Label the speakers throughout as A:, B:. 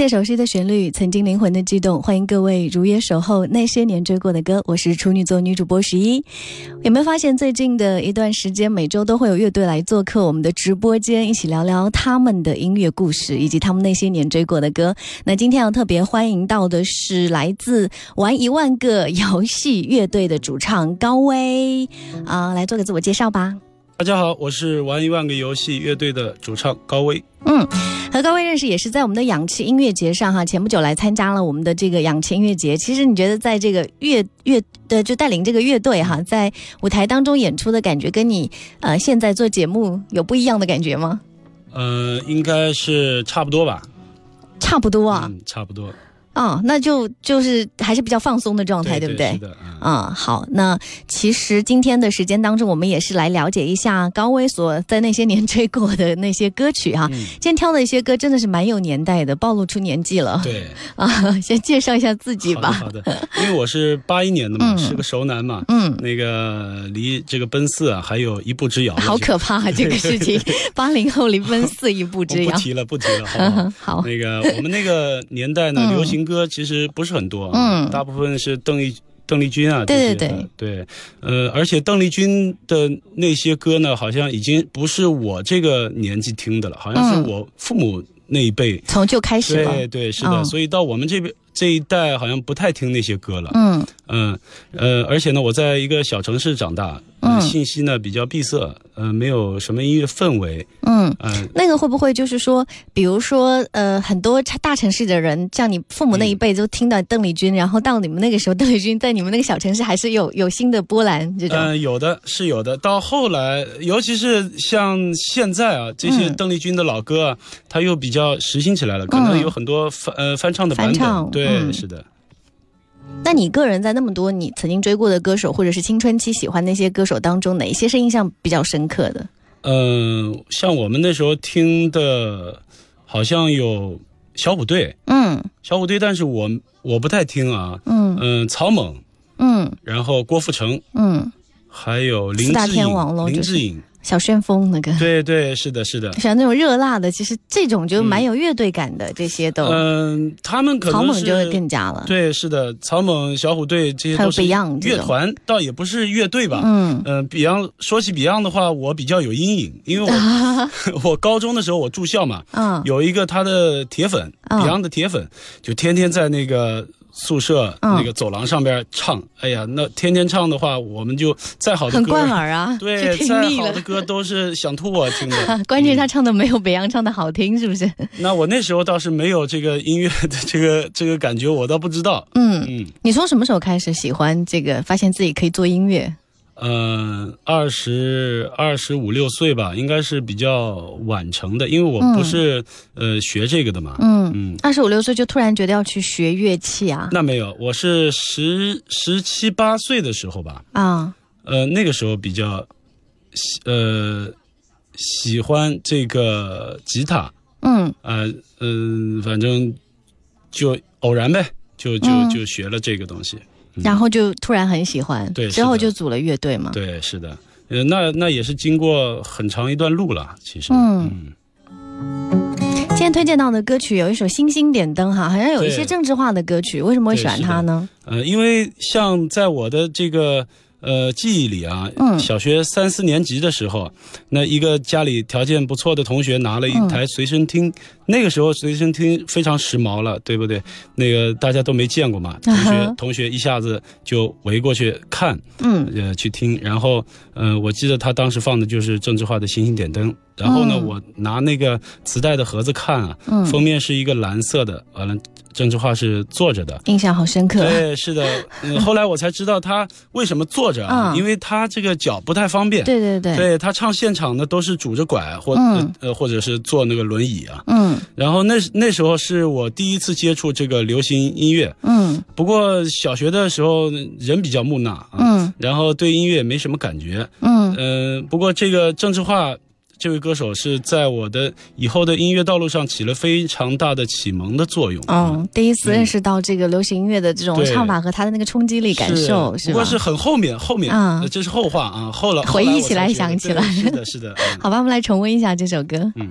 A: 那些熟悉的旋律，曾经灵魂的悸动。欢迎各位如约守候那些年追过的歌，我是处女座女主播十一。有没有发现最近的一段时间，每周都会有乐队来做客我们的直播间，一起聊聊他们的音乐故事以及他们那些年追过的歌？那今天要特别欢迎到的是来自玩一万个 游戏乐队的主唱高威啊、来做个自我介绍吧。
B: 大家好，我是玩一万个游戏乐队的主唱高威。
A: 嗯，和高威认识也是在我们的氧气音乐节上哈，前不久来参加了我们的这个氧气音乐节。其实你觉得在这个乐乐的就带领这个乐队哈，在舞台当中演出的感觉，跟你呃现在做节目有不一样的感觉吗？
B: 呃，应该是差不多吧？
A: 差不多啊，
B: 嗯，差不多。
A: 哦，那就就是还是比较放松的状态，对不对？
B: 是的，嗯
A: 啊、好，那其实今天的时间当中，我们也是来了解一下高威所在那些年追过的那些歌曲哈。
B: 嗯
A: 今天挑的一些歌真的是蛮有年代的，暴露出年纪了。
B: 对，
A: 啊，先介绍一下自己吧。
B: 好的，好的。因为我是八一年的嘛，
A: 嗯
B: 是个熟男嘛，
A: 嗯，
B: 那个离这个奔四啊还有一步之遥。
A: 好可怕、啊、这个事情，八零后离奔四一步之遥。
B: 不提了，不提了，好不好？
A: 好，
B: 那个我们那个年代呢，
A: 嗯
B: 流行歌其实不是很多，啊
A: 嗯
B: 大部分是邓丽邓丽君啊，
A: 对对
B: 的对，呃，而且邓丽君的那些歌呢，好像已经不是我这个年纪听的了，好像是
A: 嗯
B: 我父母那一辈。
A: 从就开始了。
B: 对对，是的，
A: 嗯
B: 所以到我们这边这一代好像不太听那些歌了。
A: 嗯
B: 嗯呃，而且呢，我在一个小城市长大，呃
A: 嗯
B: 信息呢比较闭塞，呃，没有什么音乐氛围，
A: 嗯，
B: 呃、
A: 那个会不会就是说，比如说呃，很多大城市的人，像你父母那一辈都听到邓丽君，然后到你们那个时候，邓丽君在你们那个小城市还是有 有新的波澜这种。
B: 嗯、有的是有的。到后来，尤其是像现在啊，这些
A: 嗯
B: 邓丽君的老歌啊，它又比较时兴起来了，可能有很多翻呃翻唱的版
A: 翻唱
B: 本。对，
A: 嗯
B: 是的。
A: 那你个人在那么多你曾经追过的歌手，或者是青春期喜欢那些歌手当中，哪一些是印象比较深刻的？
B: 嗯、像我们那时候听的，好像有小虎队，
A: 嗯
B: 小虎队，但是我我不太听啊。
A: 嗯
B: 嗯、草蜢，
A: 嗯
B: 然后郭富城，
A: 嗯，
B: 还有林志
A: 天王咯
B: 颖，林
A: 就是
B: 志颖。
A: 小旋风那个，
B: 对对，是的，是的。
A: 像那种热辣的，其实这种就蛮有乐队感的，这些都。
B: 嗯、他们可能是
A: 草蜢就会更加了。
B: 对，是的，草蜢、小虎队这些都是
A: Beyond
B: 乐团，倒也不是乐队吧。
A: 嗯
B: 嗯、b e y o n d 说起 Beyond 的话，我比较有阴影，因为我 我高中的时候我住校嘛，
A: 嗯
B: 有一个他的铁粉、
A: 嗯
B: Beyond 的铁粉，就天天在那个宿舍、
A: 嗯
B: 那个走廊上边唱。哎呀，那天天唱的话，我们就再好的
A: 很
B: 歌，
A: 惯耳啊，
B: 对，
A: 听腻了
B: 再好的。歌都是想吐我听的。
A: 关键是他唱的没有北洋唱的好听，是不是？
B: 那我那时候倒是没有这个音乐的这个这个感觉，我倒不知道。
A: 嗯，
B: 嗯。
A: 你从什么时候开始喜欢这个？发现自己可以做音乐？
B: 嗯，二十二十五六岁吧，应该是比较晚成的，因为我不是、呃学这个的嘛。
A: 嗯，
B: 嗯，
A: 二十五六岁就突然觉得要去学乐器啊？
B: 那没有，我是十十七八岁的时候吧，
A: 啊，
B: 呃，那个时候比较喜呃喜欢这个吉他，
A: 嗯。
B: 呃嗯、反正就偶然呗，就就
A: 嗯。
B: 就学了这个东西。
A: 然后就突然很喜欢，
B: 对
A: 之后就组了乐队嘛。
B: 对，是的，呃，那那也是经过很长一段路了，其实。
A: 嗯。今天推荐到的歌曲有一首《星星点灯》哈，好像有一些政治化的歌曲，为什么会喜欢它呢？
B: 呃，因为像在我的这个呃记忆里啊，
A: 嗯。
B: 小学三四年级的时候，那一个家里条件不错的同学拿了一台随身听，那个时候随身听非常时髦了，对不对？那个大家都没见过嘛，同学、同学一下子就围过去看，
A: 嗯。
B: 呃，去听，然后，呃，我记得他当时放的就是郑智化的《星星点灯》，然后呢，
A: 嗯。
B: 我拿那个磁带的盒子看啊，
A: 嗯。
B: 封面是一个蓝色的，完了，郑智化是坐着的。
A: 印象好深刻。
B: 对，是的、嗯 后来我才知道他为什么坐着啊，
A: 嗯
B: 因为他这个脚不太方便。
A: 对对对，
B: 对他唱现场呢，都是拄着拐或、
A: 嗯
B: 呃或者是坐那个轮椅啊。
A: 嗯
B: 然后那那时候是我第一次接触这个流行音乐，
A: 嗯
B: 不过小学的时候人比较木讷啊，
A: 嗯
B: 然后对音乐也没什么感觉。
A: 嗯
B: 嗯、不过这个郑智化这位歌手是在我的以后的音乐道路上起了非常大的启蒙的作用。
A: 嗯，第一次认识到这个流行音乐的这种唱法和它的那个冲击力感受，是吧？
B: 不过是很后面，后面，
A: 啊
B: 呃这是后话啊。后来
A: 回忆起来想起来
B: 是的，是的。嗯
A: 好吧，我们来重温一下这首歌。
B: 嗯。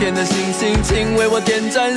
C: 天的星星，请为我点赞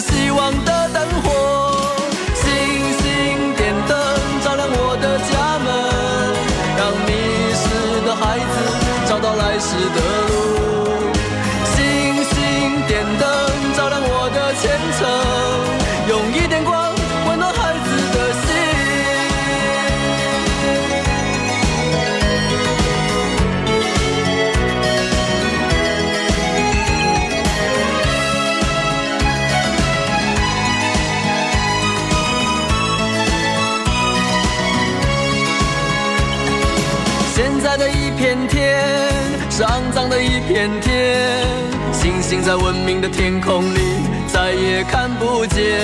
C: 是肮脏的一片天，星星在文明的天空里再也看不见。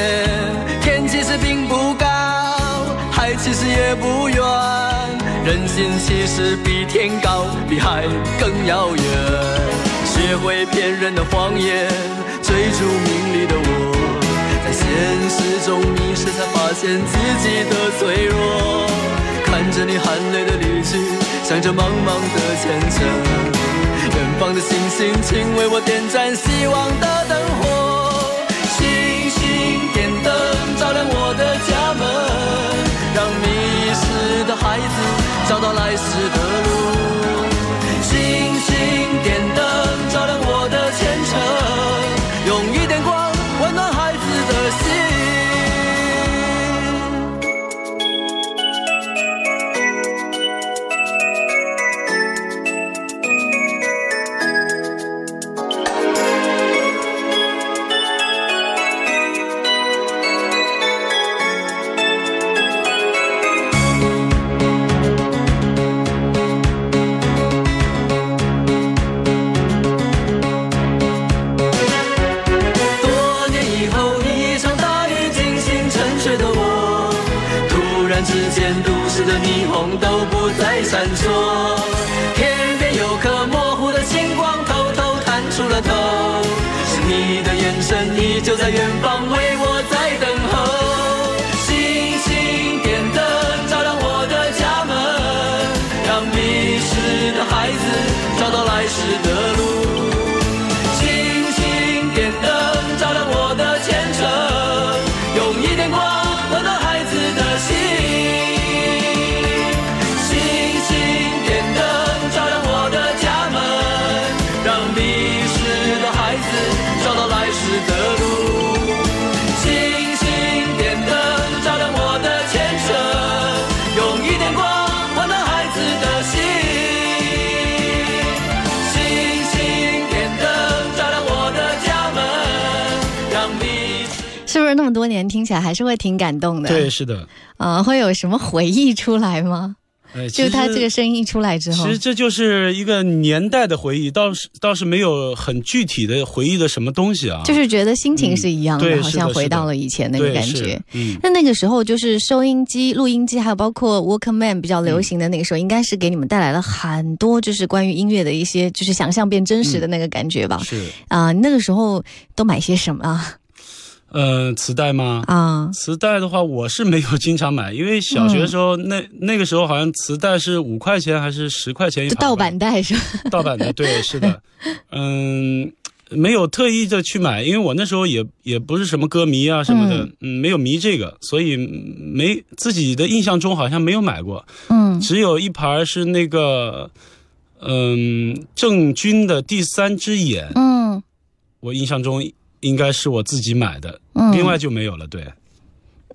C: 天其实并不高，海其实也不远，人心其实比天高，比海更遥远。学会骗人的谎言，追逐名利的我，在现实中迷失，才发现自己的脆弱。看着你含泪的离去，想着茫茫的前程。远方的星星，请为我点燃希望的灯火。星星点灯，照亮我的家门，让迷失的孩子找到来时的路。星星睡的我，突然之间，都市的霓虹都不再闪烁，天边有颗模糊的星光偷偷探出了头，是你的眼神依旧在远方为我在等候，星星点灯，照亮我的家门，
A: 让
C: 迷失的孩子找到来时的路。
A: 年，听起来还是会挺感动的。
B: 对，，是的。
A: 啊、会有什么回忆出来吗？
B: 呃，
A: 就是他这个声音一出来之后
B: 其，实这就是一个年代的回忆，倒是倒是没有很具体的回忆的什么东西啊。
A: 就是觉得心情是一样的，
B: 嗯
A: 好像回到了以前那个感觉。
B: 嗯，
A: 那那个时候就是收音机、录音机，还有包括 Walkman 比较流行的那个时候，应该是给你们带来了很多就是关于音乐的一些就是想象变真实的那个感觉吧？
B: 是
A: 啊、那个时候都买些什么啊？
B: 呃，磁带吗？
A: 啊，
B: 磁带的话，我是没有经常买，因为小学的时候，那那个时候好像磁带是五块钱还是十块钱
A: 盗版带是吧？
B: 盗版的，对，是的，嗯，没有特意的去买，因为我那时候也也不是什么歌迷啊什么的，嗯没有迷这个，所以没自己的印象中好像没有买过，
A: 嗯。
B: 只有一盘是那个，嗯，郑钧的《第三只眼》，
A: 嗯。
B: 我印象中应该是我自己买的，
A: 嗯。
B: 另外就没有了，对。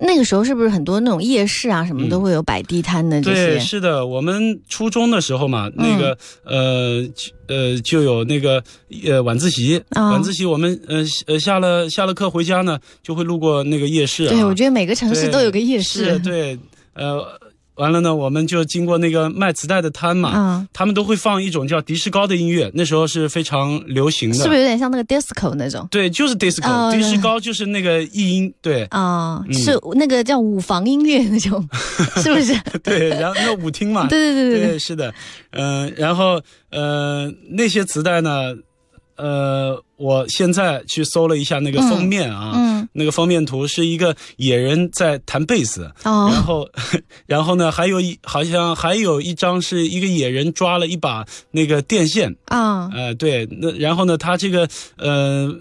A: 那个时候是不是很多那种夜市啊什么
B: 嗯
A: 都会有摆地摊的这
B: 对，是的，我们初中的时候嘛，那个、呃呃就有那个呃晚自习，
A: 啊
B: 晚自习我们呃呃下了下了课回家呢，就会路过那个夜市、啊。
A: 对，我觉得每个城市都有个夜市
B: 是。对，呃，完了呢，我们就经过那个卖磁带的摊嘛，
A: 啊，
B: 他们都会放一种叫迪士高的音乐，那时候是非常流行的。
A: 是不是有点像那个 disco 那种？
B: 对，就是 disco，、
A: 哦
B: 迪士高就是那个译音，对
A: 啊，
B: 嗯
A: 是那个叫舞房音乐那种，是不是？
B: 对，然后那舞厅嘛，
A: 对对对对对
B: 对，是的，嗯、然后呃，那些磁带呢，呃，我现在去搜了一下那个封面啊，
A: 嗯
B: 那个封面图是一个野人在弹贝斯，然
A: 哦
B: 后，然后呢，还有一好像还有一张是一个野人抓了一把那个电线，
A: 啊。
B: 呃，对，那然后呢，他这个呃。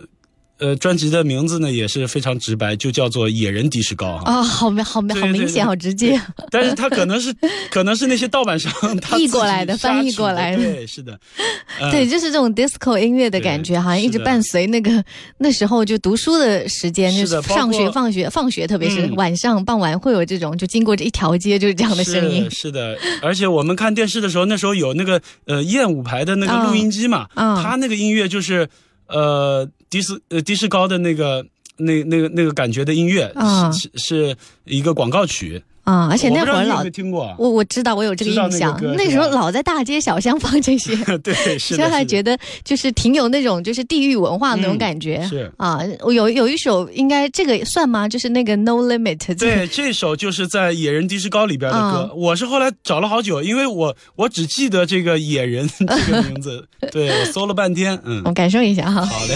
B: 呃，专辑的名字呢也是非常直白，就叫做《野人迪士高》哈。
A: 啊，好明好明好明显，好直接。
B: 但是他可能是 可能是那些盗版商他
A: 译过来的翻译过来的。
B: 对，是的，呃
A: 对，就是这种 disco 音乐的感觉，好像一直伴随那个那时候就读书的时间，就是上学、放学、放学，特别是
B: 嗯。
A: 晚上、傍晚会有这种，就经过这一条街就是这样的声音。
B: 是是的，而且我们看电视的时候，那时候有那个呃燕舞牌的那个录音机嘛，
A: 嗯
B: 它那个音乐就是呃迪斯呃迪士高的那个。那那个那个感觉的音乐
A: 嗯
B: 是是是一个广告曲，
A: 啊，而且那会儿老
B: 听过啊？
A: 我我知道我有这个印象，
B: 那
A: 时候老在大街小巷放这些，
B: 对，是
A: 所以
B: 的，是的
A: 还觉得就是挺有那种就是地域文化那种
B: 嗯
A: 感觉。
B: 是
A: 啊，我有有一首应该这个算吗？就是那个 No Limit 这个。
B: 对，这首就是在《野人迪士高》里边的歌。
A: 嗯
B: 我是后来找了好久，因为我我只记得这个野人这个名字，对我搜了半天。嗯
A: 我，感受一下哈。
B: 好嘞。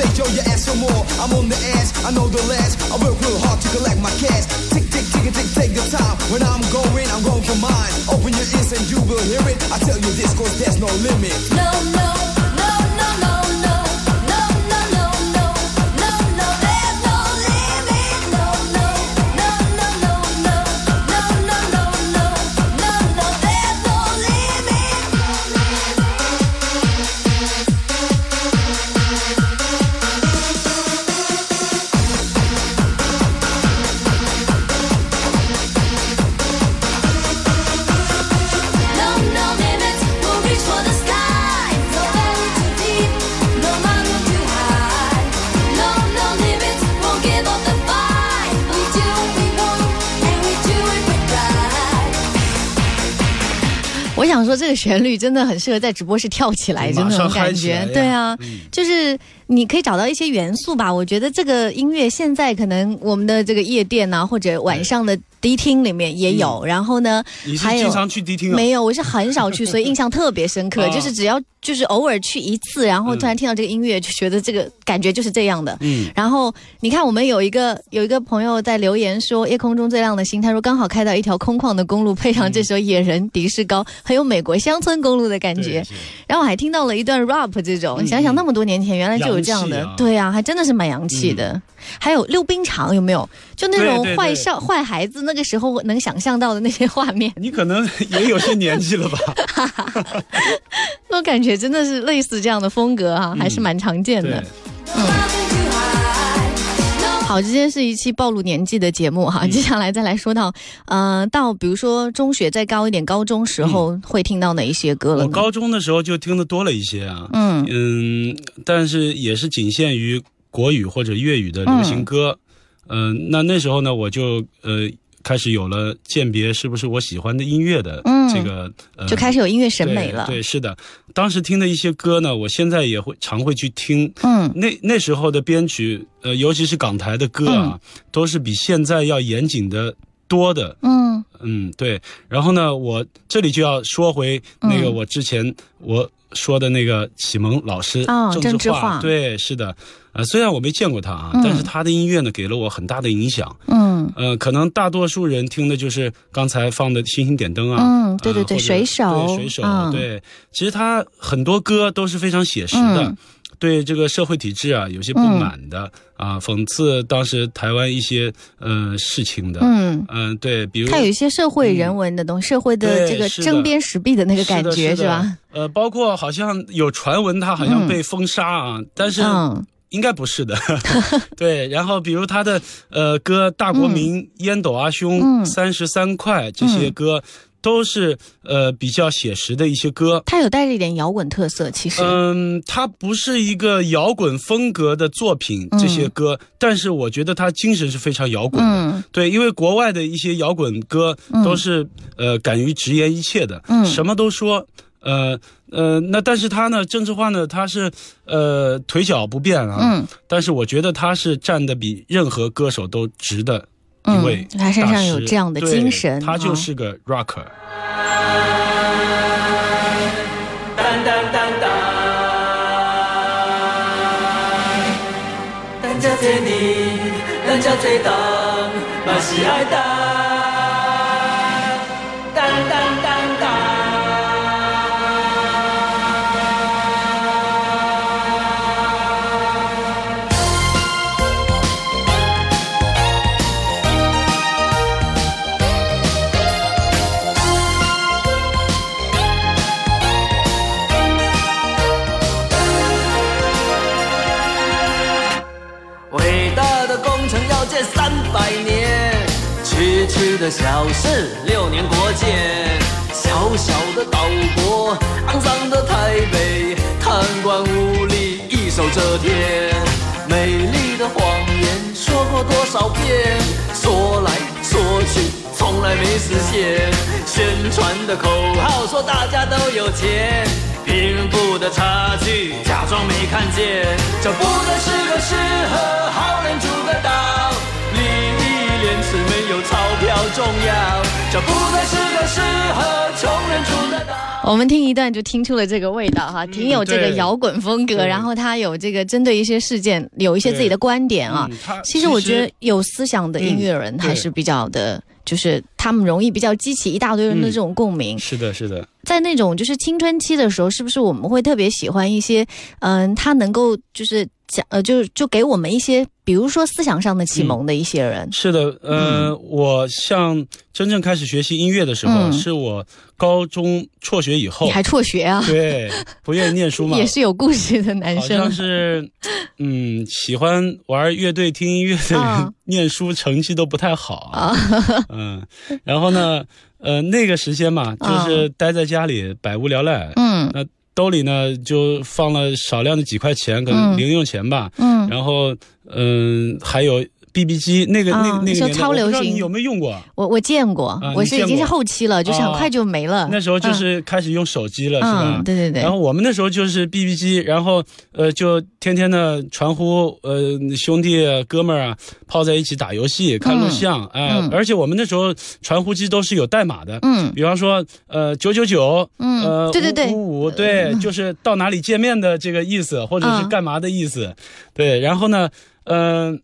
D: Stage, yo, you ask for more. I'm on the edge, I know the last. I work real hard to collect my cash. Tick, tick, tick, tick, take the time. When I'm going, I'm going for mine. Open your ears and you will hear it. I tell you this, cause there's no limit.
E: No, no,
A: 说，这个旋律真的很适合在直播室跳起来，就那种感觉对啊，
B: 嗯。
A: 就是你可以找到一些元素吧。我觉得这个音乐现在可能我们的这个夜店啊，或者晚上的迪厅里面也有。然后呢，
B: 你是
A: 还有
B: 经常去迪厅啊？
A: 没有，我是很少去，所以印象特别深刻。
B: 啊
A: 就是只要就是偶尔去一次，然后突然听到这个音乐，就觉得这个感觉就是这样的。
B: 嗯，
A: 然后你看，我们有一个有一个朋友在留言说，夜空中最亮的星，他说刚好开到一条空旷的公路，配上这首《野人迪士高》，很有美国乡村公路的感觉然后我还听到了一段 rap 这种，
B: 嗯
A: 想想那么多年前，原来就有这样的，
B: 啊
A: 对啊，还真的是蛮洋气的。还有溜冰场有没有？就那种坏少坏孩子那个时候能想象到的那些画面，
B: 你可能也有些年纪了吧？
A: 那我感觉真的是类似这样的风格啊，还是蛮常见的
B: 对。，
A: 好，今天是一期暴露年纪的节目哈，
B: 嗯
A: 接下来再来说到，呃，到比如说中学再高一点，高中时候会听到哪一些歌了
B: 我高中的时候就听的多了一些啊。
A: 嗯
B: 嗯，但是也是仅限于国语或者粤语的流行歌。嗯、那那时候呢，我就呃开始有了鉴别是不是我喜欢的音乐的
A: 嗯
B: 这个、呃
A: 就开始有音乐审美了。
B: 对。对，是的，当时听的一些歌呢，我现在也会常会去听。
A: 嗯
B: 那那时候的编曲，呃，尤其是港台的歌啊，都是比现在要严谨的多的。
A: 嗯
B: 嗯，对。然后呢，我这里就要说回那个
A: 嗯
B: 我之前我说的那个启蒙老师
A: 哦郑
B: 郑智
A: 智化
B: 对，是的。呃，虽然我没见过他啊，
A: 嗯
B: 但是他的音乐呢给了我很大的影响。
A: 嗯
B: 呃，可能大多数人听的就是刚才放的《星星点灯》啊，
A: 嗯，对对对，
B: 呃
A: 水手，
B: 对水手，
A: 嗯，
B: 对，其实他很多歌都是非常写实的。
A: 嗯。
B: 对这个社会体制啊，有些不满的、啊，讽刺当时台湾一些呃事情的，
A: 嗯。
B: 嗯、对，比如
A: 他有一些社会人文的东西，社会的这个
B: 对是的。
A: 针砭时弊的那个感觉
B: 是
A: 吧？？
B: 呃，包括好像有传闻他好像被封杀啊，但是
A: 嗯
B: 应该不是的。对，然后比如他的呃歌《大国民》烟斗阿兄》
A: 嗯
B: 三十三块这些歌。都是呃比较写实的一些歌，
A: 它有带着一点摇滚特色，其实。
B: 嗯，它不是一个摇滚风格的作品，这些歌，但是我觉得它精神是非常摇滚的。
A: 嗯
B: 对，因为国外的一些摇滚歌都是、呃敢于直言一切的，
A: 嗯
B: 什么都说。呃呃，那但是他呢，郑智化呢，他是呃腿脚不便啊，
A: 嗯
B: 但是我觉得他是站的比任何歌手都直的一
A: 嗯
B: 位，
A: 他身上有这样的精神
B: 他就
A: 啊
B: 是个 rocker。
C: 当当当当，咱这这年，咱这这当，嘛是爱当，当宣传的口号说大家都有钱。贫富的差距，假装没看见，这不再是个适合好人住的岛。利益廉耻没有钞票重要，这不再是个适合穷人住的岛。
A: 我们听一段就听出了这个味道哈，挺有这个摇滚风格，
B: 对
A: 然后他有这个针对一些事件有一些自己的观点啊
B: 嗯。
A: 其实我觉得有思想的音乐人
B: 嗯
A: 还是比较的，就是他们容易比较激起一大堆人的这种共鸣。
B: 是的，是的，
A: 在那种就是青春期的时候，是不是我们会特别喜欢一些，嗯，他能够就是讲呃，就就给我们一些，比如说思想上的启蒙的一些人。
B: 是的。呃，我像真正开始学习音乐的时候，
A: 嗯
B: 是我高中辍学以后
A: 你，还辍学啊？
B: 对，不愿意念书嘛，
A: 也是有故事的男生
B: 好像。是，嗯，喜欢玩乐队、听音乐的人，
A: 啊
B: 念书成绩都不太好
A: 啊，
B: 嗯，然后呢，呃，那个时间嘛，就是待在家里百无聊赖，
A: 嗯
B: 那兜里呢就放了少量的几块钱，可能
A: 嗯。
B: 零用钱吧，
A: 嗯。
B: 然后嗯、还有 BB 机，那个、那
A: 啊
B: 个那个
A: 超流行
B: 你有没有用过？
A: 我我见过，
B: 啊
A: 我是已经是后期了，就是很
B: 啊
A: 快就没了。
B: 那时候就是开始用手机了，是吧？
A: 嗯，对对对
B: 然。后我们那时候就是 BB 机，然后呃就天天的传呼呃兄弟啊哥们儿啊泡在一起打游戏、看录像，哎、
A: 嗯
B: 而且我们那时候传呼机都是有代码的，
A: 嗯
B: 比方说呃九九九，
A: 嗯
B: 呃
A: 对对对
B: 五五对，就是到哪里见面的这个意思，或者是
A: 嗯
B: 干嘛的意思，对，然后呢，嗯、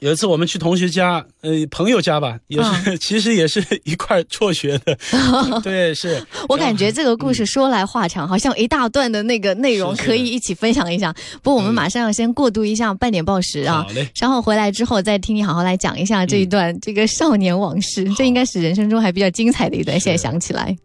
B: 有一次我们去同学家，呃，朋友家吧，也是，
A: 嗯。
B: 其实也是 一块儿辍学的，对，是。
A: 我感觉这个故事说来话长，好像一大段的那个内容可以一起分享一下。不过我们
B: 嗯。
A: 马上要先过渡一下半点报时啊。稍后回来之后再听你好好来讲一下这一段这个少年往事，这应该是人生中还比较精彩的一段。现在想起来。